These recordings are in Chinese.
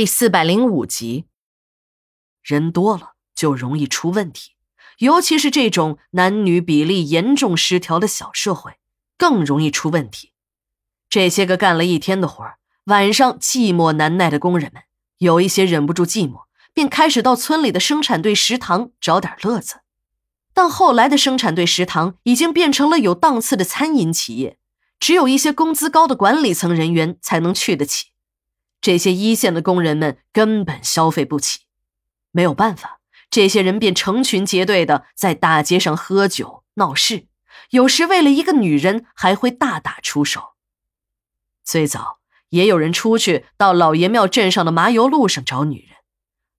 第四百零五集，人多了就容易出问题，尤其是这种男女比例严重失调的小社会，更容易出问题。这些个干了一天的活儿，晚上寂寞难耐的工人们，有一些忍不住寂寞，便开始到村里的生产队食堂找点乐子。但后来的生产队食堂已经变成了有档次的餐饮企业，只有一些工资高的管理层人员才能去得起。这些一线的工人们根本消费不起，没有办法，这些人便成群结队的在大街上喝酒闹事，有时为了一个女人还会大打出手。最早也有人出去到老爷庙镇上的麻油路上找女人，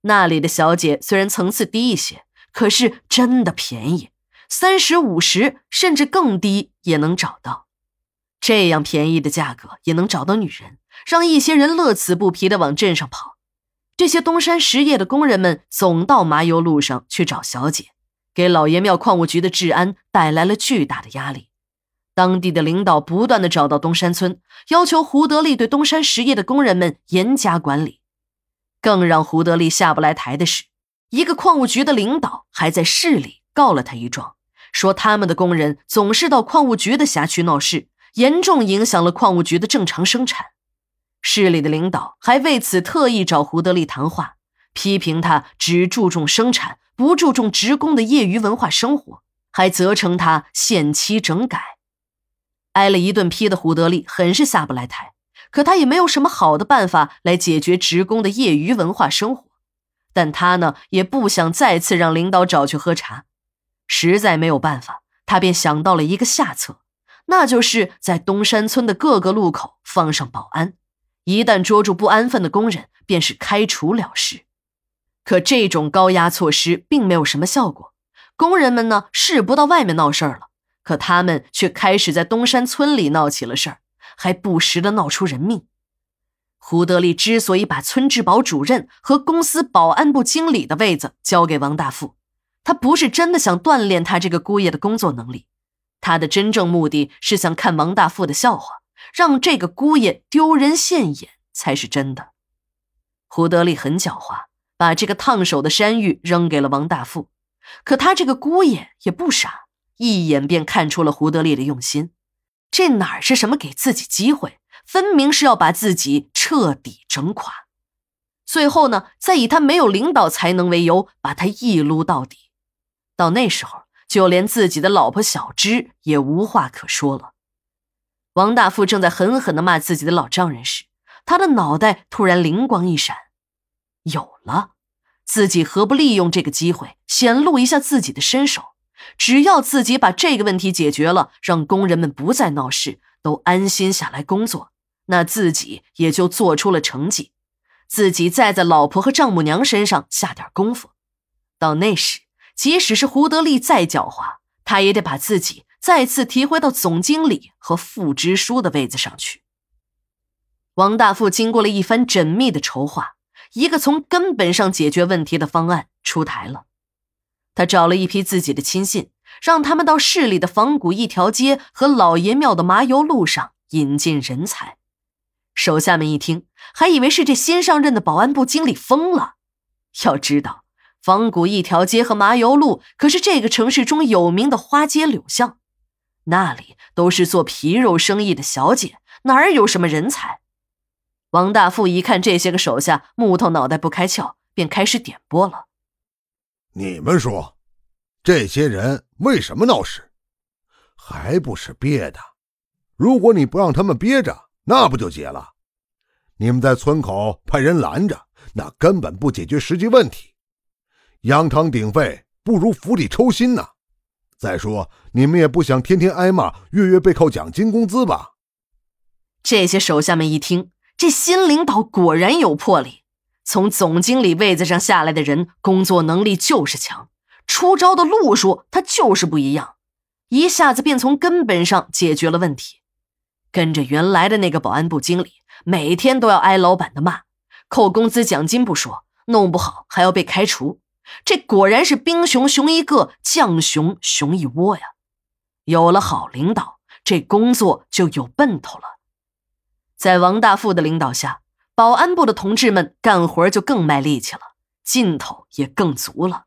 那里的小姐虽然层次低一些，可是真的便宜，三十五十甚至更低也能找到。这样便宜的价格也能找到女人。让一些人乐此不疲地往镇上跑，这些东山实业的工人们总到麻油路上去找小姐，给老爷庙矿务局的治安带来了巨大的压力。当地的领导不断地找到东山村，要求胡德利对东山实业的工人们严加管理。更让胡德利下不来台的是，一个矿务局的领导还在市里告了他一状，说他们的工人总是到矿务局的辖区闹事，严重影响了矿务局的正常生产。市里的领导还为此特意找胡德利谈话，批评他只注重生产，不注重职工的业余文化生活，还责成他限期整改。挨了一顿批的胡德利很是下不来台，可他也没有什么好的办法来解决职工的业余文化生活。但他呢，也不想再次让领导找去喝茶，实在没有办法，他便想到了一个下策，那就是在东山村的各个路口放上保安。一旦捉住不安分的工人，便是开除了事。可这种高压措施并没有什么效果，工人们呢是不到外面闹事儿了，可他们却开始在东山村里闹起了事儿，还不时的闹出人命。胡德利之所以把村治保主任和公司保安部经理的位子交给王大富，他不是真的想锻炼他这个姑爷的工作能力，他的真正目的是想看王大富的笑话。让这个姑爷丢人现眼才是真的。胡德利很狡猾，把这个烫手的山芋扔给了王大富。可他这个姑爷也不傻，一眼便看出了胡德利的用心。这哪是什么给自己机会，分明是要把自己彻底整垮。最后呢，再以他没有领导才能为由，把他一撸到底。到那时候，就连自己的老婆小芝也无话可说了。王大富正在狠狠的骂自己的老丈人时，他的脑袋突然灵光一闪，有了，自己何不利用这个机会显露一下自己的身手？只要自己把这个问题解决了，让工人们不再闹事，都安心下来工作，那自己也就做出了成绩。自己再在老婆和丈母娘身上下点功夫，到那时，即使是胡德利再狡猾，他也得把自己。再次提回到总经理和副支书的位子上去。王大富经过了一番缜密的筹划，一个从根本上解决问题的方案出台了。他找了一批自己的亲信，让他们到市里的仿古一条街和老爷庙的麻油路上引进人才。手下们一听，还以为是这新上任的保安部经理疯了。要知道，仿古一条街和麻油路可是这个城市中有名的花街柳巷。那里都是做皮肉生意的小姐，哪儿有什么人才？王大富一看这些个手下木头脑袋不开窍，便开始点拨了。你们说，这些人为什么闹事？还不是憋的？如果你不让他们憋着，那不就结了？你们在村口派人拦着，那根本不解决实际问题。扬汤鼎沸，不如釜底抽薪呐。再说，你们也不想天天挨骂，月月背靠奖金工资吧？这些手下们一听，这新领导果然有魄力，从总经理位子上下来的人，工作能力就是强，出招的路数他就是不一样，一下子便从根本上解决了问题。跟着原来的那个保安部经理，每天都要挨老板的骂，扣工资奖金不说，弄不好还要被开除。这果然是兵熊熊一个，将熊熊一窝呀！有了好领导，这工作就有奔头了。在王大富的领导下，保安部的同志们干活就更卖力气了，劲头也更足了。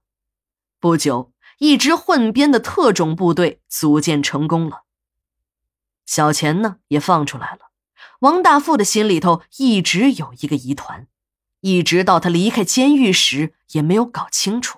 不久，一支混编的特种部队组建成功了。小钱呢也放出来了。王大富的心里头一直有一个疑团，一直到他离开监狱时也没有搞清楚。